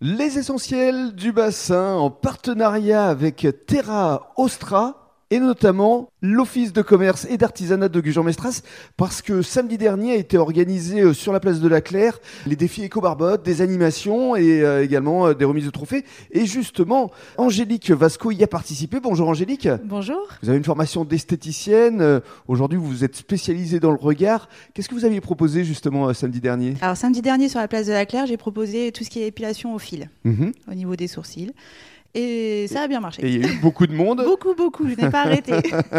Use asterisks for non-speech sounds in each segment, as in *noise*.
Les essentiels du bassin en partenariat avec Terra Ostra et notamment l'Office de commerce et d'artisanat de Gujan-Mestras parce que samedi dernier a été organisé euh, sur la place de la Claire les défis éco-barbotte, des animations et euh, également euh, des remises de trophées. Et justement, Angélique Vasco y a participé. Bonjour Angélique. Bonjour. Vous avez une formation d'esthéticienne. Aujourd'hui, vous vous êtes spécialisée dans le regard. Qu'est-ce que vous aviez proposé justement samedi dernier? Alors samedi dernier sur la place de la Claire, j'ai proposé tout ce qui est épilation au fil Mhm. au niveau des sourcils. Et ça a bien marché. Et il y a eu beaucoup de monde. *laughs* Beaucoup, beaucoup, je n'ai pas arrêté.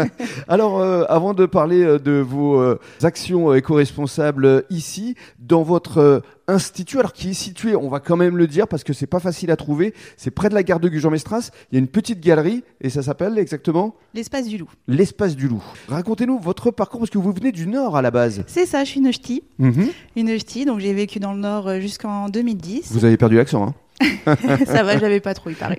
*laughs* Alors, euh, avant de parler euh, de vos euh, actions éco-responsables euh, ici, dans votre institut, alors qui est situé, on va quand même le dire parce que c'est pas facile à trouver, c'est près de la gare de Gujan-Mestras, il y a une petite galerie et ça s'appelle exactement L'espace du loup. l'Espace du Loup. Racontez-nous votre parcours parce que vous venez du Nord à la base. C'est ça, je suis une ch'ti. Mhm. Une ch'ti, donc j'ai vécu dans le Nord jusqu'en 2010. Vous avez perdu l'accent, hein *laughs* ça va, je l'avais pas trop, il paraît.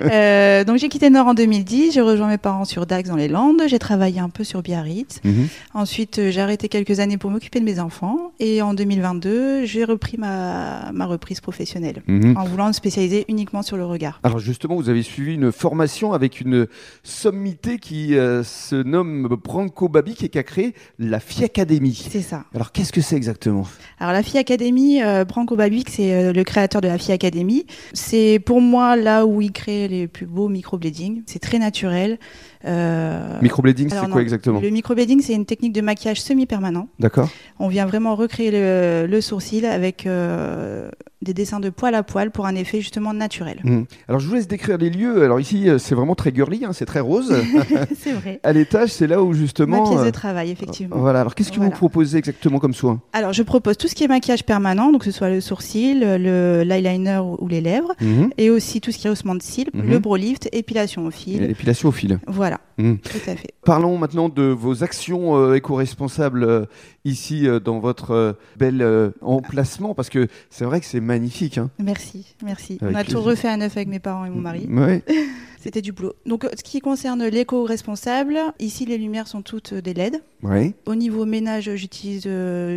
Euh, donc j'ai quitté Nord en 2010, j'ai rejoint mes parents sur Dax dans les Landes, j'ai travaillé un peu sur Biarritz. Mhm. Ensuite, euh, j'ai arrêté quelques années pour m'occuper de mes enfants. Et en 2022, j'ai repris ma, ma reprise professionnelle Mhm. en voulant me spécialiser uniquement sur le regard. Alors justement, vous avez suivi une formation avec une sommité qui euh, se nomme Branco Babic et qui a créé la FI Academy. C'est ça. Alors qu'est-ce que c'est exactement? Alors la FI Academy, euh, Branko Babic, c'est le créateur de la FI Academy. C'est pour moi là où il crée les plus beaux microblading. C'est très naturel. Euh, Microblading, c'est quoi exactement? Le microblading, c'est une technique de maquillage semi-permanent. D'accord. On vient vraiment recréer le, le sourcil avec euh, des dessins de poil à poil pour un effet justement naturel. Mhm. Alors je vous laisse décrire les lieux. Alors ici, euh, c'est vraiment très girly, hein, c'est très rose. *laughs* c'est vrai. à l'étage, c'est là où Ma justement. pièce de euh, travail, effectivement. Voilà. Alors qu'est-ce que Voilà. vous proposez exactement comme soin? Alors, je propose tout ce qui est maquillage permanent, donc que ce soit le sourcil, le l'eyeliner ou ou les lèvres, Mhm. et aussi tout ce qui est haussement de cils, Mhm. le brow lift, épilation au fil. L'épilation au fil. Voilà, Mhm. tout à fait. Parlons maintenant de vos actions euh, éco-responsables euh, ici euh, dans votre bel emplacement parce que c'est vrai que c'est magnifique. Hein. Merci, merci. Avec On a tout refait à neuf avec mes parents et mon mari. Ouais. *laughs* C'était du boulot. Donc, ce qui concerne l'éco-responsable, ici, les lumières sont toutes des LED. Ouais. Au niveau ménage, j'utilise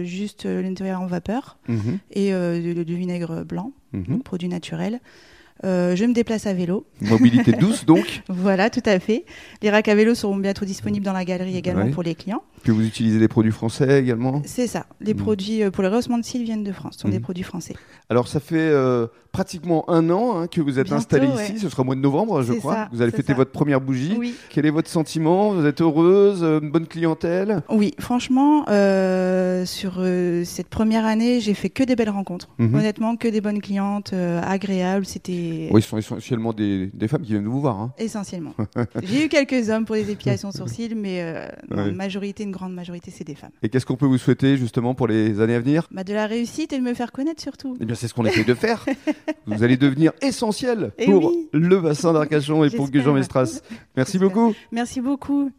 juste l'intérieur en vapeur Mhm. et du, du vinaigre blanc, Mhm. donc produit naturel. Euh, je me déplace à vélo. Mobilité *laughs* douce donc. Voilà, tout à fait. Les racks à vélo seront bientôt disponibles dans la galerie également Ouais. pour les clients. Puis vous utilisez des produits français également. C'est ça. Les Mhm. produits euh, pour le rehaussement de cils viennent de France. Ce sont des produits français. Alors ça fait euh, pratiquement un an hein, que vous êtes Bientôt, installé ouais. ici. Ce sera au mois de novembre, je crois. ça, vous allez fêter ça. votre première bougie. Oui. Quel est votre sentiment? Vous êtes heureuse Une bonne clientèle? Oui, franchement, euh, sur cette première année, j'ai fait que des belles rencontres. Mhm. Honnêtement, que des bonnes clientes, agréables. C'était Oui, ce sont essentiellement des, des femmes qui viennent vous voir. hein. essentiellement. *laughs* j'ai eu quelques hommes pour des épilations sourcils, mais euh, Ouais. une majorité, une grande majorité, c'est des femmes. Et qu'est-ce qu'on peut vous souhaiter justement pour les années à venir? Bah, de la réussite et de me faire connaître surtout. Eh bien, c'est ce qu'on essaie de faire. *laughs* vous allez devenir essentiel Eh pour oui. le bassin d'Arcachon et pour. Gujan Mestras. *laughs* Merci beaucoup. Merci beaucoup.